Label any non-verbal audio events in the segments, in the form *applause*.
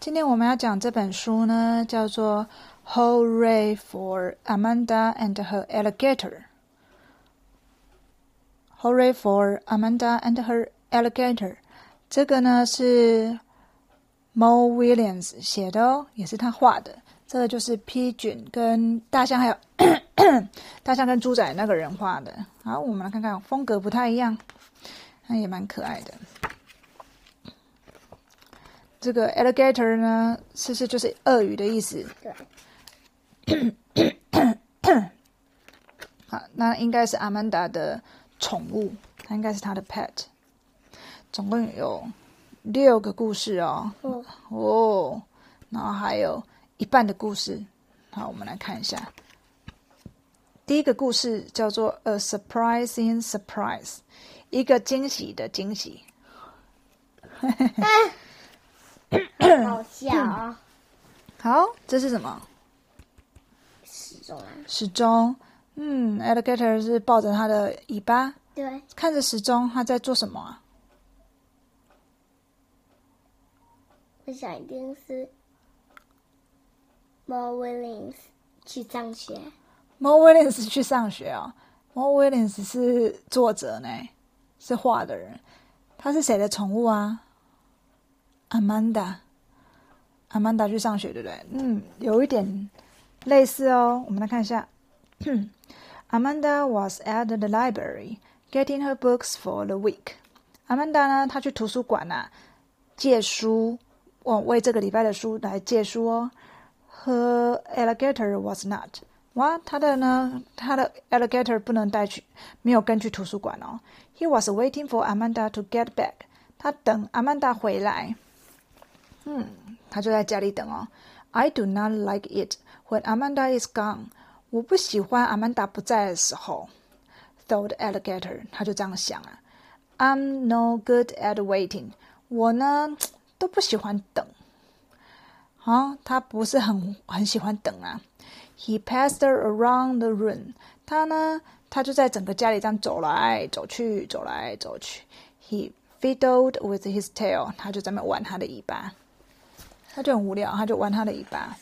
今天我们要讲这本书呢，叫做《Hooray for Amanda and Her Alligator》。Hooray for Amanda and Her Alligator，这个呢是 Mo Williams 写的哦，也是他画的。这个就是 P 君跟大象，还有大象跟猪仔那个人画的。好，我们来看看，风格不太一样，那也蛮可爱的。这个 alligator 呢，其实就是鳄鱼的意思。对，*coughs* 好，那应该是阿曼达的宠物，它应该是它的 pet。总共有六个故事哦。哦，哦，然后还有一半的故事。好，我们来看一下。第一个故事叫做《A Surprising Surprise》，一个惊喜的惊喜。*laughs* 好笑啊！*coughs* 好，这是什么？时钟啊，时钟。嗯，alligator 是抱着它的尾巴，对，看着时钟，它在做什么啊？我想一定是 Mo Williams 去上学。Mo Williams 去上学哦。Mo Williams 是作者呢，是画的人。他是谁的宠物啊？Amanda。Amanda 去上学，对不对？嗯，有一点类似哦。我们来看一下。Amanda was at the library getting her books for the week. Amanda 呢，她去图书馆呐、借书，我为这个礼拜的书来借书哦。Her alligator was not. 哇，他的呢，他的 alligator 不能带去，没有跟去图书馆哦。He was waiting for Amanda to get back. 他等 Amanda 回来。嗯，他就在家里等哦。I do not like it when Amanda is gone. 我不喜欢阿曼达不在的时候。Thought alligator，他就这样想啊。I'm no good at waiting. 我呢都不喜欢等。好，他不是很很喜欢等啊。He passed around the room. 他呢，他就在整个家里这样走来走去，走来走去。He fiddled with his tail. 他就在那玩他的尾巴。他就很无聊，他就玩他的尾巴。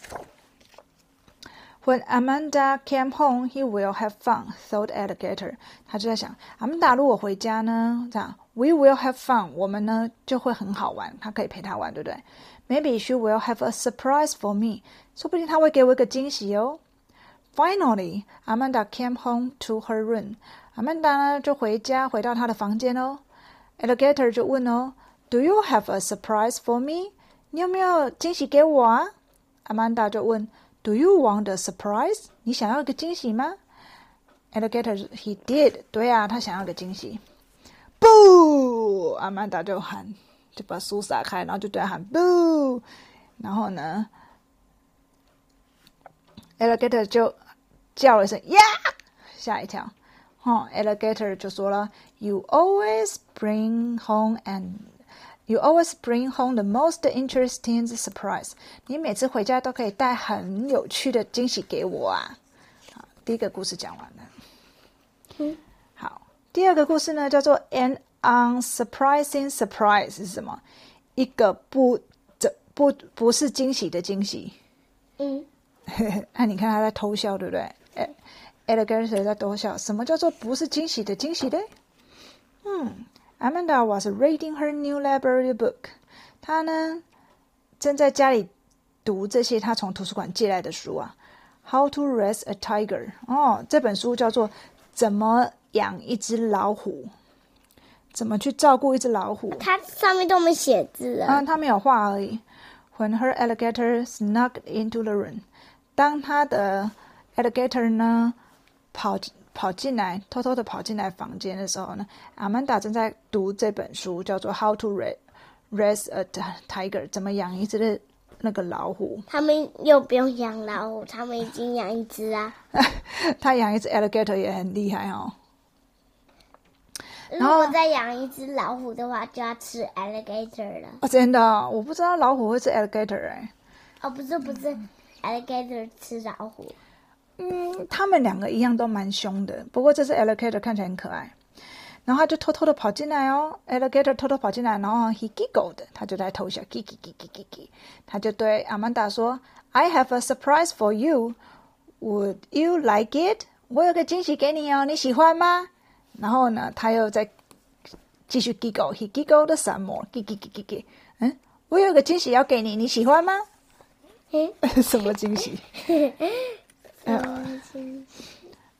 When Amanda came home, he will have fun. Thought alligator. 他就在想阿曼达如果回家呢，这样，we will have fun. 我们呢就会很好玩，他可以陪他玩，对不对？Maybe she will have a surprise for me. 说不定他会给我一个惊喜哦。Finally, Amanda came home to her room. Amanda 呢就回家，回到她的房间哦。Alligator 就问哦，Do you have a surprise for me? 你有没有惊喜给我啊阿曼达就问，Do you want a surprise? 你想要一个惊喜吗？Alligator he did. 对啊，他想要个惊喜。不！阿曼达就喊，就把书撒开，然后就对他喊不。然后呢，Alligator 就叫了一声呀，吓一跳。哦，Alligator 就说了，You always bring home and you always bring home the most interesting surprise。你每次回家都可以带很有趣的惊喜给我啊！好，第一个故事讲完了。嗯，好，第二个故事呢叫做 An unsurprising surprise 是什么？一个不这不不是惊喜的惊喜。嗯，那、*laughs* 你看他在偷笑，对不对？哎，Alligator 在偷笑。什么叫做不是惊喜的惊喜嘞？嗯，Amanda was reading her new library book。她呢正在家里读这些她从图书馆借来的书啊。How to raise a tiger？哦，这本书叫做《怎么养一只老虎》，怎么去照顾一只老虎。它上面都没写字啊，啊。他没有画而已。When her alligator snuck into the room，当她的 alligator 呢跑跑进来，偷偷的跑进来房间的时候呢，Amanda 正在读这本书，叫做《How to Raise Raise a Tiger》，怎么养一只的那个老虎。他们又不用养老虎，他们已经养一只啊。*laughs* 他养一只 alligator 也很厉害哦。如果再养一只老虎的话，就要吃 alligator 了。哦，真的哦、我不知道老虎会吃 alligator 哎、哦，不是不是，alligator 吃老虎。嗯，他们两个一样都蛮凶的，不过这只 alligator 看起来很可爱。然后他就偷偷的跑进来哦，alligator 偷偷跑进来，然后 he giggled，他就在偷笑，gig gig gig gig gig，他就对阿曼达说，I have a surprise for you，would you like it？我有个惊喜给你哦，你喜欢吗？然后呢，他又在继续 giggle，he giggled some more，gig gig gig gig，嗯，我有个惊喜要给你，你喜欢吗？什么惊喜？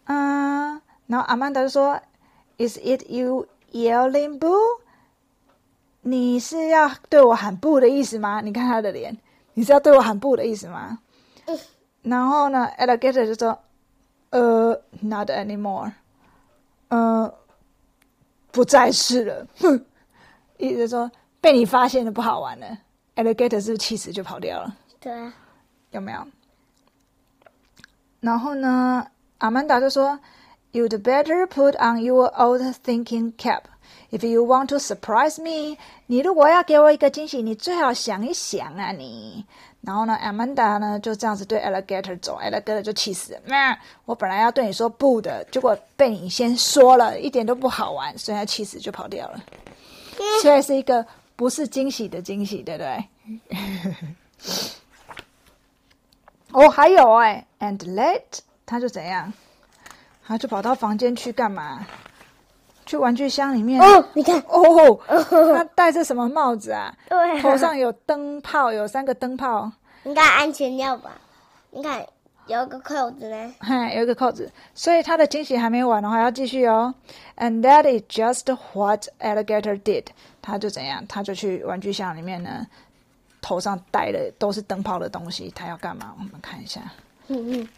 嗯，然后阿曼达就说：“Is it you yelling boo？你是要对我喊不的意思吗？你看他的脸，你是要对我喊不的意思吗？”然后呢，Alligator 就说：“呃，Not anymore。呃，不再是了。”哼，意思说被你发现了不好玩了。Alligator 是不是气死就跑掉了？对啊，有没有？然后呢，阿曼达就说：“You'd better put on your old thinking cap if you want to surprise me。你如果要给我一个惊喜，你最好想一想啊，你。”然后呢，阿曼达呢就这样子对 Alligator 走，Alligator 就气死了。那我本来要对你说不的，结果被你先说了，一点都不好玩，所以他气死就跑掉了。虽然是一个不是惊喜的惊喜，对不对？哦，还有哎，and let 他就怎样，他就跑到房间去干嘛？去玩具箱里面哦，你看，哦，他戴着什么帽子啊？对啊头上有灯泡，有三个灯泡，应该安全帽吧？你看有一个扣子呢，嘿，有一个扣子，所以他的惊喜还没完的话要继续哦。And that is just what alligator did。他就怎样？他就去玩具箱里面呢，头上戴的都是灯泡的东西，他要干嘛？我们看一下。嗯嗯，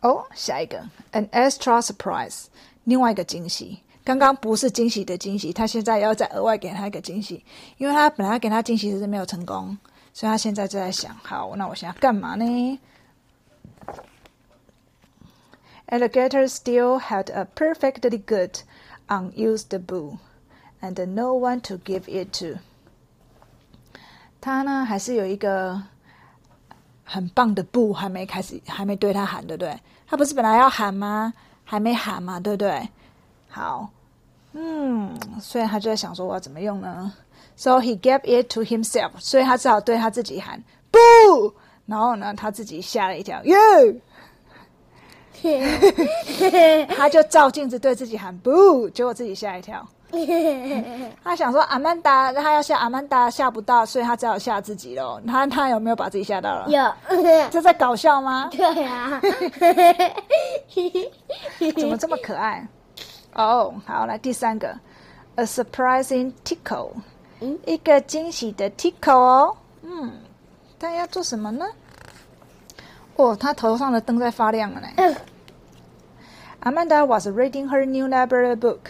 哦，下一个，an extra surprise，另外一个惊喜。刚刚不是惊喜的惊喜，他现在要再额外给他一个惊喜，因为他本来给他惊喜是没有成功，所以他现在就在想，好，那我想要干嘛呢？Alligator still had a perfectly good unused boo, and no one to give it to. 他呢，还是有一个很棒的不还没开始，还没对他喊，对不对？他不是本来要喊吗？还没喊嘛，对不对？好，嗯，所以他就在想说我要怎么用呢？So he gave it to himself，所以他只好对他自己喊不，然后呢，他自己吓了一跳，耶！*laughs* 他就照镜子对自己喊不，结果自己吓一跳。*laughs* 他想说阿曼达，他要吓阿曼达吓不到，所以他只好吓自己喽。他他有没有把自己吓到了？有，*laughs* 这在搞笑吗？*laughs* 对啊，怎么这么可爱？哦、好，来第三个，a surprising tickle，嗯一个惊喜的 tickle 哦。嗯，他要做什么呢？哦，他头上的灯在发亮了呢。嗯 Amanda was reading her new library book,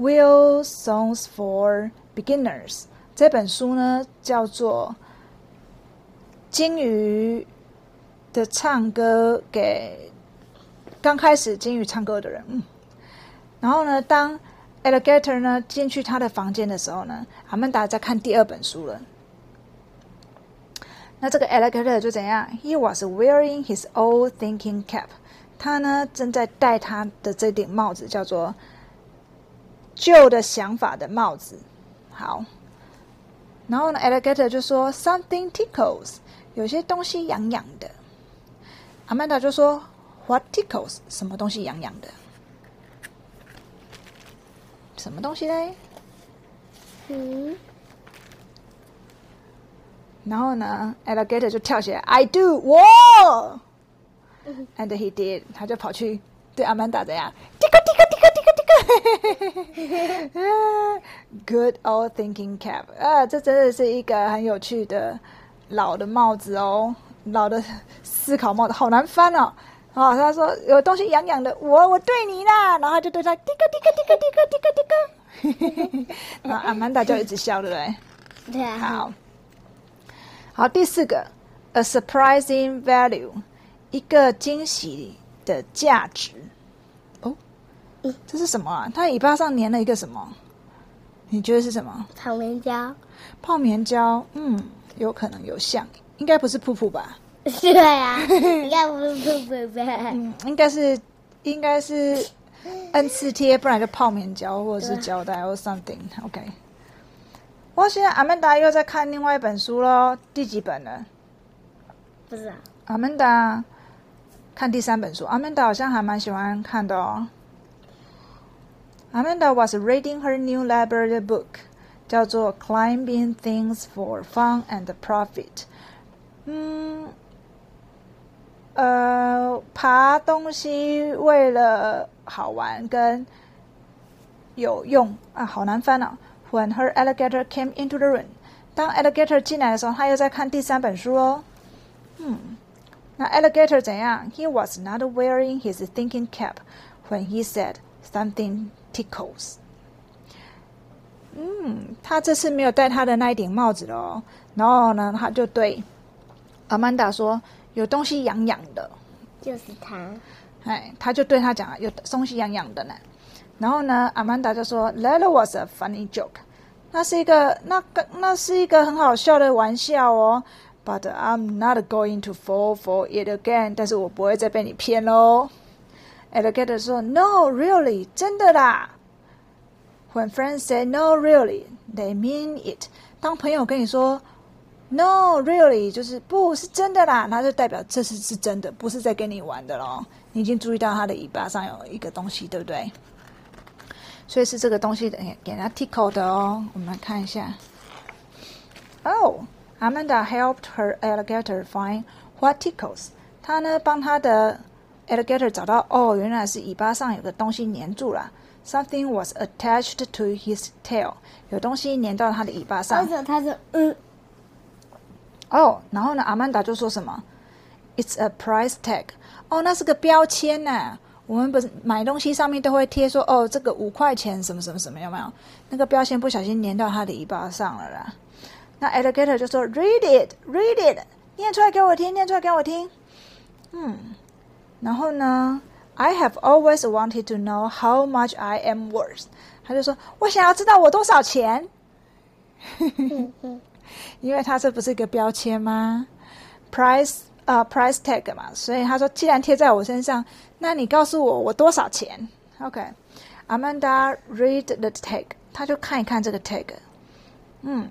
Will Songs for Beginners。这本书呢叫做《金鱼的唱歌给刚开始金鱼唱歌的人》。嗯，然后呢，当 Alligator 呢进去他的房间的时候呢，阿曼达在看第二本书了。那这个 Alligator 就怎样？He was wearing his old thinking cap。他呢正在戴他的这顶帽子，叫做旧的想法的帽子。好，然后呢，Alligator 就说 Something tickles，有些东西痒痒的。Amanda 就说 What tickles？什么东西痒痒的？什么东西嘞？嗯，然后呢，Alligator 就跳起来，I do，我，and he did，他就跑去对阿曼达怎样？滴个滴个滴个滴个滴个 *laughs* Good old thinking cap，啊，这真的是一个很有趣的老的帽子哦，老的思考帽子，好难翻哦。啊，他说有东西痒痒的，我我对你啦，然后他就对他滴个滴个滴个滴个滴个滴个，然后阿曼达就一直笑，对不对？*laughs* 对啊，好，好，第四个，a surprising value，一个惊喜的价值。哦，这是什么啊？它尾巴上粘了一个什么？你觉得是什么？草莓胶，泡棉胶？嗯，有可能有像，应该不是噗噗吧？*laughs* 对啊，*laughs* 应该不是瀑布吧，嗯，应该是，应该是 N 次贴，不然就泡棉胶或者是胶带或 something。OK。我现在阿曼达又在看另外一本书喽，第几本了？不知道。阿曼达看第三本书，阿曼达好像还蛮喜欢看的哦。Amanda was reading her new library book，叫做《Climbing Things for Fun and Profit》。嗯，呃，爬东西为了好玩跟有用啊，好难翻啊。When her alligator came into the room，当 alligator 进来的时候，他又在看第三本书哦。嗯，那 alligator 怎样？He was not wearing his thinking cap when he said something tickles。嗯，他这次没有戴他的那一顶帽子了哦。然后呢，他就对阿曼达说：“有东西痒痒的。”就是他。哎，他就对他讲：“有东西痒痒的呢。”然后呢，阿曼达就说：“That was a funny joke。”那是一个那个那是一个很好笑的玩笑哦。But I'm not going to fall for it again。但是我不会再被你骗喽。Alligator 说：“No, really，真的啦。” When friends say no, really, they mean it。当朋友跟你说 “No, really”，就是不是真的啦，那就代表这次是真的，不是在跟你玩的咯。你已经注意到它的尾巴上有一个东西，对不对？所以是这个东西给给它 tickle 的哦。我们来看一下。Oh, Amanda helped her alligator find what tickles。她呢帮她的 alligator 找到哦，原来是尾巴上有个东西粘住了。Something was attached to his tail。有东西粘到他的尾巴上。他说嗯？哦，然后呢，阿曼达就说什么？It's a price tag。哦，那是个标签呐。我们不是买东西上面都会贴说，哦，这个五块钱什么什么什么，有没有？那个标签不小心粘到他的尾巴上了啦。那 alligator 就说：“Read it, read it，念出来给我听，念出来给我听。”嗯，然后呢？I have always wanted to know how much I am worth。他就说：“我想要知道我多少钱。”因为他这不是一个标签吗？Price 啊，price tag 嘛，所以他说：“既然贴在我身上，那你告诉我我多少钱？”OK，Amanda read the tag，他就看一看这个 tag。嗯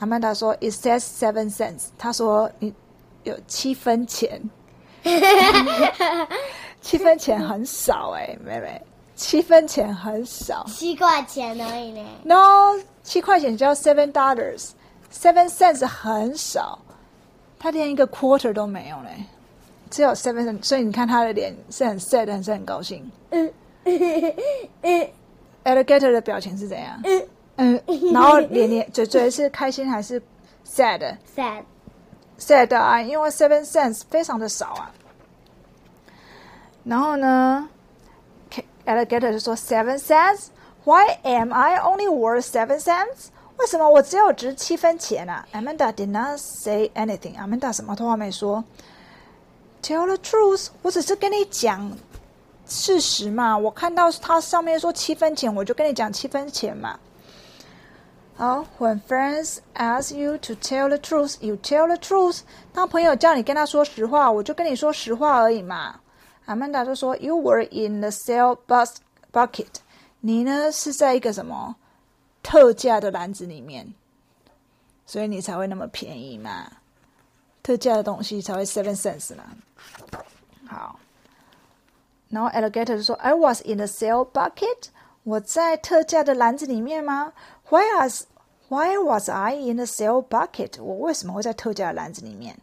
，Amanda 说：“It says seven cents。”他说：“你有七分钱。” *laughs* 七分钱很少哎，妹妹，七分钱很少，七块钱而已呢。No，七块钱叫 seven dollars，seven cents 很少，他连一个 quarter 都没有嘞，只有 seven cents，所以你看他的脸是很 sad，很是很高兴。嗯嗯 Alligator 的表情是怎样？嗯，然后脸脸嘴嘴是开心还是 sad？sad，sad，啊，因为 seven cents 非常的少啊。然后呢，Alligator 就说 seven cents，Why am I only worth seven cents？为什么我只有值七分钱啊？Amanda did not say anything。Amanda 什么话没说。Tell the truth，我只是跟你讲事实嘛。我看到它上面说七分钱，我就跟你讲七分钱嘛。好，When friends ask you to tell the truth, you tell the truth。当朋友叫你跟他说实话，我就跟你说实话而已嘛。阿曼达就说：“You were in the sale bus bucket。你呢是在一个什么特价的篮子里面，所以你才会那么便宜嘛。特价的东西才会 seven cents 嘛。好，然后 Alligator 就说：“I was in the sale bucket。我在特价的篮子里面吗？Why was Why was I in the sale bucket？我为什么会在特价篮子里面？”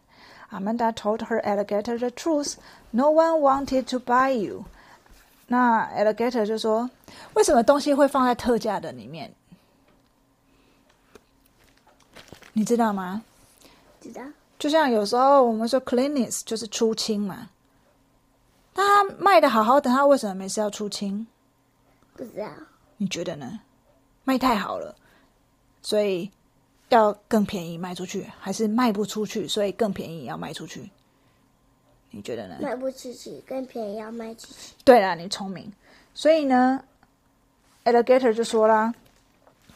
Amanda told her alligator the truth. No one wanted to buy you. 那 alligator 就说：“为什么东西会放在特价的里面？你知道吗？知道？就像有时候我们说 cleanliness 就是出清嘛。但他卖的好好的，他为什么每次要出清？不知道。你觉得呢？卖太好了，所以要更便宜卖出去，还是卖不出去，所以更便宜要卖出去？你觉得呢？卖不出去，更便宜要卖出去。对啦，你聪明。所以呢，alligator 就说啦：“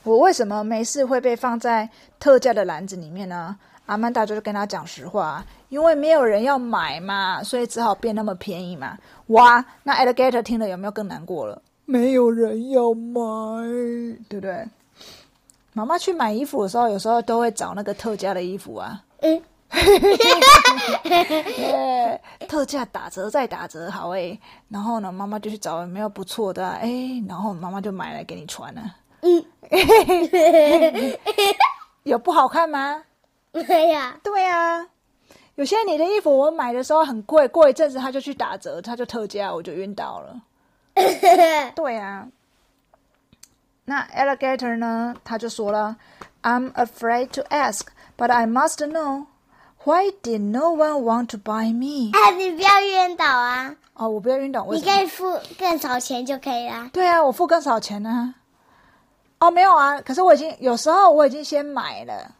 我为什么没事会被放在特价的篮子里面呢？”阿曼达就是跟他讲实话，因为没有人要买嘛，所以只好变那么便宜嘛。哇，那 alligator 听了有没有更难过了？没有人要买，对不对？妈妈去买衣服的时候，有时候都会找那个特价的衣服啊。嗯，*laughs* 耶，特价打折再打折，好诶。然后呢，妈妈就去找有没有不错的、啊，哎，然后妈妈就买来给你穿了。嗯，*laughs* 有不好看吗？没有，对啊，有些你的衣服我买的时候很贵，过一阵子它就去打折，它就特价，我就晕倒了。*laughs* 对啊，那 alligator 呢？他就说了，I'm afraid to ask, but I must know. Why did no one want to buy me？哎，你不要晕倒啊！哦，我不要晕倒，为你？可以付更少钱就可以啦。对啊，我付更少钱呢、哦，没有啊，可是我已经有时候我已经先买了，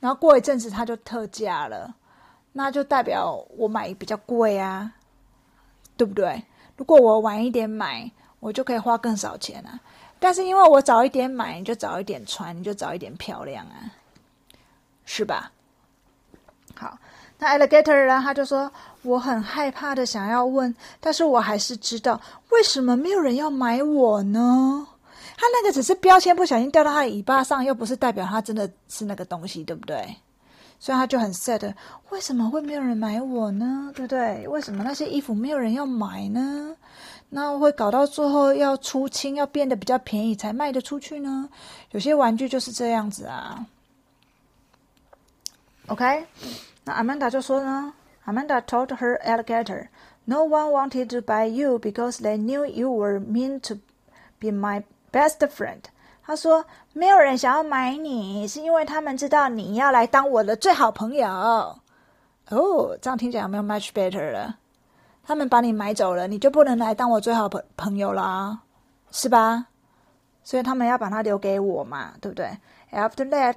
然后过一阵子它就特价了，那就代表我买比较贵啊，对不对？如果我晚一点买，我就可以花更少钱啊。但是因为我早一点买，你就早一点穿，你就早一点漂亮啊，是吧？好，那 alligator 呢？他就说我很害怕的想要问，但是我还是知道为什么没有人要买我呢？他那个只是标签不小心掉到他的尾巴上，又不是代表他真的是那个东西，对不对？所以他就很 sad，为什么会没有人买我呢？对不对？为什么那些衣服没有人要买呢？那会搞到最后要出清，要变得比较便宜才卖得出去呢？有些玩具就是这样子啊。OK，那 Amanda 就说呢，Amanda told her alligator, no one wanted to buy you because they knew you were meant to be my best friend. 他说，没有人想要买你，是因为他们知道你要来当我的最好朋友。哦，这样听起来有没有 much better 了？他们把你买走了，你就不能来当我最好朋朋友啦，是吧？所以他们要把它留给我嘛，对不对？After that,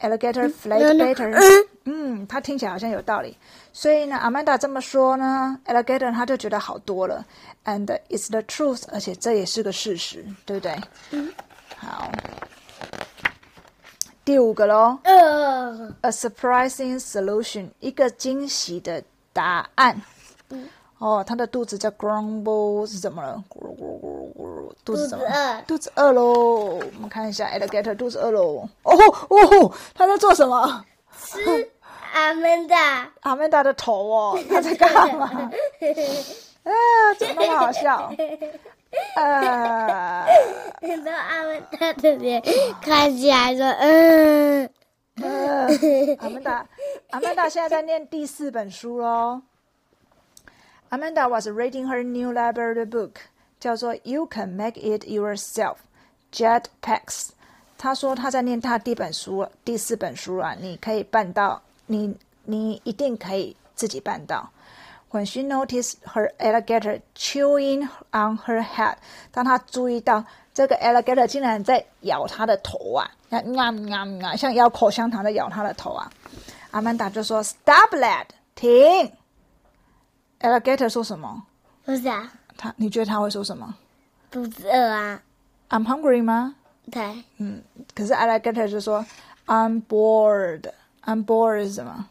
alligator fled better. 嗯，他听起来好像有道理。所以呢，Amanda 这么说呢，alligator 他就觉得好多了。And it's the truth，而且这也是个事实，对不对？好，第五个喽。呃，A surprising solution，一个惊喜的答案。哦，他的肚子叫 grumble 是怎么了？咕噜咕噜咕噜咕噜，肚子怎么了？肚子饿喽。我们看一下 alligator 肚子饿喽。哦哦，他在做什么？吃阿曼达，阿曼达的头哦，他在干嘛？*laughs* 啊，怎么那么好笑？*laughs* 呃，然后阿曼达的脸看起来说，嗯，呃，阿曼达，阿曼达现在在念第四本书喽。Amanda was reading her new library book，叫做《You Can Make It Yourself》，Jetpacks。她说她在念她第一本书，第四本书啊，你可以办到，你你一定可以自己办到。When she noticed her alligator chewing on her head，当她注意到这个 alligator 竟然在咬她的头啊，呀呀呀呀，像咬口香糖的咬她的头啊，阿曼达就说：“Stop that，停。” alligator 说什么？不是啊，他你觉得他会说什么肚子饿啊， ？I'm hungry 吗？对，嗯，可是 alligator 就说 I'm bored。I'm bored 是什么？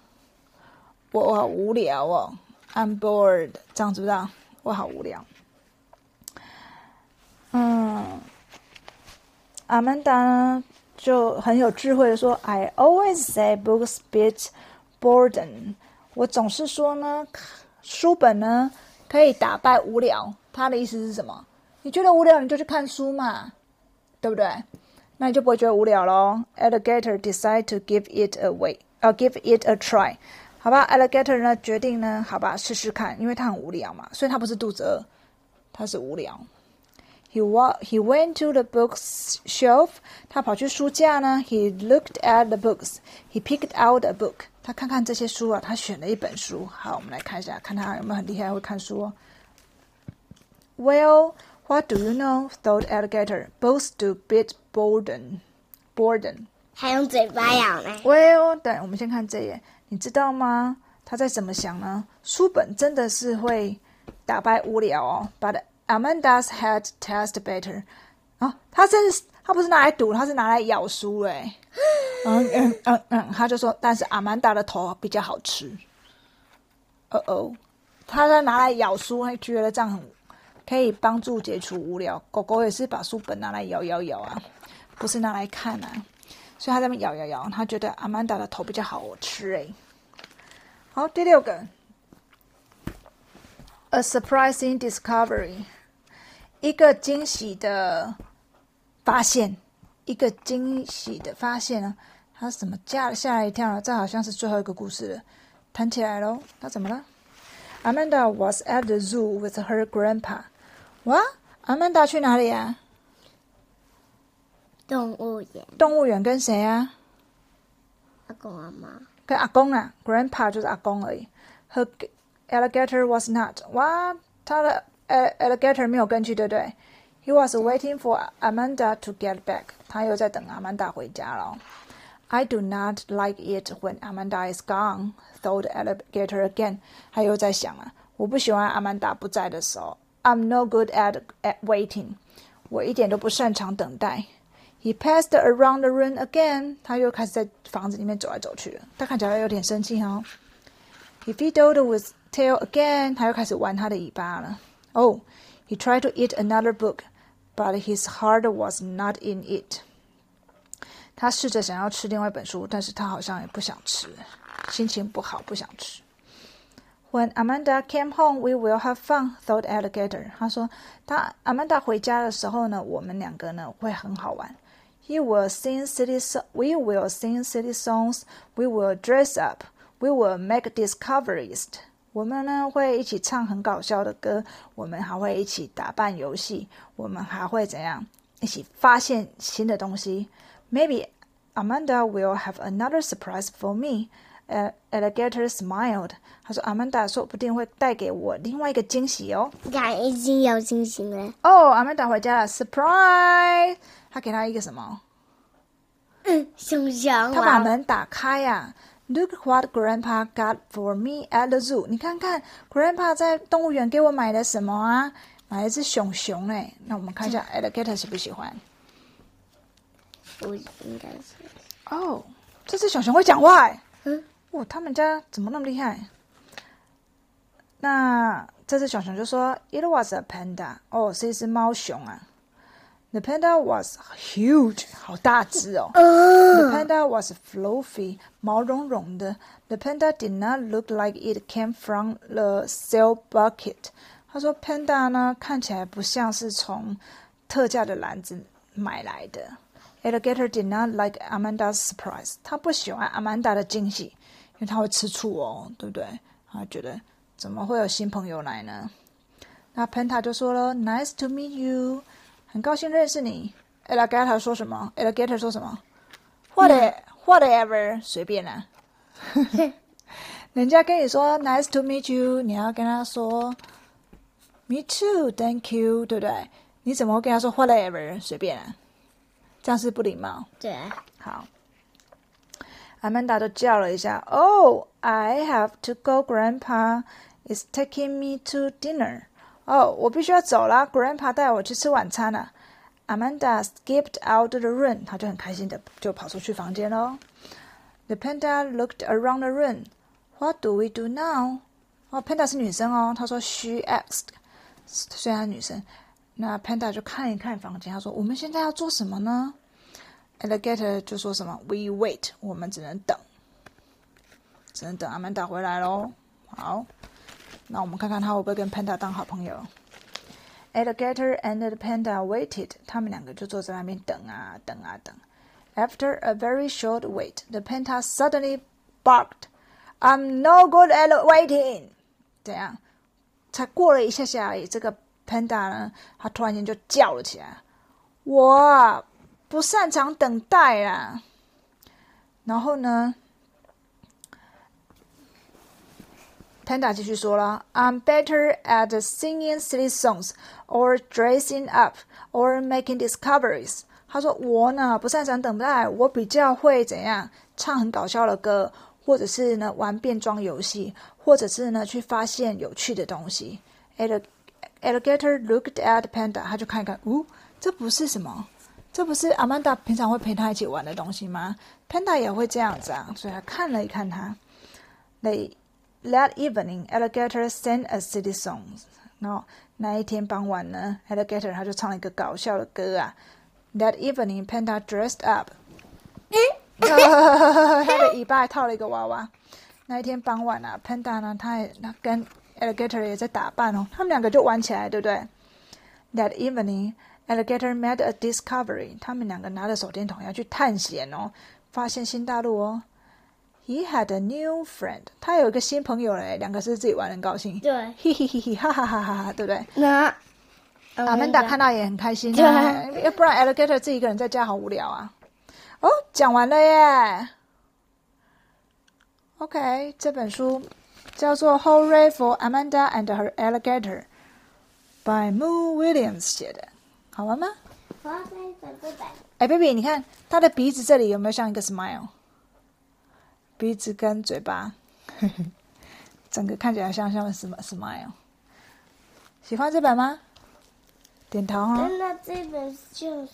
我我好无聊哦。 I'm bored，这样知不知道？我好无聊。嗯，阿曼达呢就很有智慧的说：“I always say books beat boredom。”我总是说呢，书本呢可以打败无聊。他的意思是什么？你觉得无聊，你就去看书嘛，对不对？那你就不会觉得无聊喽。Alligator decide to give it a way，呃、g i v e it a try，好吧？Alligator 呢决定呢，好吧，试试看，因为他很无聊嘛，所以他不是肚子饿，他是无聊。He wa he went to the bookshelf，他跑去书架呢。He looked at the books. He picked out a book. 他看看这些书啊，他选了一本书。好，我们来看一下，看他有没有很厉害，会看书哦。Well, what do you know? thought alligator. Both do beat boredom. Boredom. 还用嘴巴咬呢。 Well，对，我们先看这页， 你知道吗？他在怎么想呢？书本真的是会打败无聊哦。But Amanda's head tastes better. 啊，他真是他不是拿来赌，他是拿来咬书哎。嗯嗯嗯嗯，他就说，但是阿曼达的头比较好吃。哦哦，他在拿来咬书，还觉得这样很可以帮助解除无聊。狗狗也是把书本拿来咬咬咬啊，不是拿来看啊。所以他在那边摇摇摇，它觉得阿曼达的头比较好吃诶。好，第六个，a surprising discovery，一个惊喜的发现，一个惊喜的发现呢？他怎么吓吓了一跳呢？这好像是最后一个故事了。弹起来喽！他怎么了？Amanda was at the zoo with her grandpa。哇，阿曼达去哪里呀？动物园。动物园跟谁啊？阿公阿妈。跟阿公啊，grandpa 就是阿公而已。Her alligator was not。哇，他的 alligator 没有跟去，对不对？He was waiting for Amanda to get back。他又在等阿曼达回家了。I do not like it when Amanda is gone. Thought alligator again。他又在想啊，我不喜欢阿曼达不在的时候。I'm no good at at waiting。我一点都不擅长等待。 He passed around the room again。他又开始在房子里面走来走去了。他看起来有点生气哦。He fiddled with tail again。他又开始玩他的尾巴了。Oh, he tried to eat another book, but his heart was not in it。他试着想要吃另外一本书，但是他好像也不想吃，心情不好，不想吃。When Amanda came home, we will have fun," thought Alligator. 他说，当 Amanda 回家的时候呢，我们两个呢会很好玩。 He will sing city songs. We will sing city songs. We will dress up. We will make discoveries. 我们呢会一起唱很搞笑的歌，我们还会一起打扮游戏，我们还会怎样？一起发现新的东西。Maybe Amanda will have another surprise for me. Alligator smiled. 他说：“Amanda 说不定会带给我另外一个惊喜哦。”看，已经有惊喜了。哦，Amanda 回家了，surprise！ 他给他一个什么？嗯，熊熊。他把门打开呀。Look what Grandpa got for me at the zoo。你看看，Grandpa 在动物园给我买了什么啊？买了只熊熊哎。那我们看一下，Alligator 喜不喜欢？我应该是。哦，这只熊熊会讲话哎。嗯。哇，他们家怎么那么厉害？那这只小熊就说：“It was a panda。”哦，是一只猫熊啊。The panda was huge，好大只哦。The panda was fluffy，毛茸茸的。The panda did not look like it came from the sale bucket。他说：“panda 呢，看起来不像是从特价的篮子买来的。”Alligator did not like Amanda's surprise。他不喜欢 Amanda 的惊喜。因为他会吃醋哦，对不对？他觉得怎么会有新朋友来呢？那 Penta 就说了：“Nice to meet you， 很高兴认识你。”Alligator 说什么？Alligator 说什么？What whatever，随便啦。人家跟你说 “Nice to meet you”，你要跟他说 “Me too，Thank you”，对不对？你怎么会跟他说 “whatever”？随便啊，这样是不礼貌。对，好。阿曼达都叫了一下，Oh, I have to go. Grandpa is taking me to dinner. 哦，我必须要走了，Grandpa 带我去吃晚餐了。Amanda skipped out the room，她就很开心的就跑出去房间喽。The panda looked around the room. What do we do now? 哦，panda 是女生哦，她说 she asked，虽然女生，那 panda 就看一看房间，她说我们现在要做什么呢？Alligator 就说什么？We wait，我们只能等，只能等阿曼达回来喽。好，那我们看看他会不会跟 Panda 当好朋友。Alligator and the panda waited，他们两个就坐在那边等啊等啊等。After a very short wait, the panda suddenly barked, "I'm no good at waiting." 怎样？才过了一下下而已，这个 panda 呢，他突然间就叫了起来：“我！”不擅长等待啦，然后呢？Panda 继续说了：“I'm better at singing silly songs, or dressing up, or making discoveries。”他说：“我呢不擅长等待，我比较会怎样唱很搞笑的歌，或者是呢玩变装游戏，或者是呢去发现有趣的东西。” Alligator looked at Panda，他就看一看，哦，这不是什么。这不是阿曼达平常会陪他一起玩的东西吗？Panda 也会这样子啊，所以他看了一看他。那 that evening, alligator sang a city song。然后那一天傍晚呢，Alligator 他就唱了一个搞笑的歌啊。That evening, Panda dressed up，他的尾巴还套了一个娃娃。那一天傍晚啊，Panda 呢，他也他跟 Alligator 也在打扮哦，他们两个就玩起来，对不对？That evening, Alligator made a discovery，他们两个拿着手电筒要去探险哦，发现新大陆哦。He had a new friend，他有一个新朋友嘞，两个是自己玩得很高兴，对，嘿嘿嘿嘿，哈哈哈哈哈，对不对？那阿曼达看到也很开心啊，要不然 Alligator 自己一个人在家好无聊啊。哦，讲完了耶。OK，这本书叫做《Hooray for Amanda and Her Alligator》，by Moo Williams 写的，好玩吗？我要看一本这本。哎，baby，你看他的鼻子这里有没有像一个 smile？鼻子跟嘴巴，*laughs* 整个看起来像像什么什么呀喜欢这本吗？点头哈。那这本就。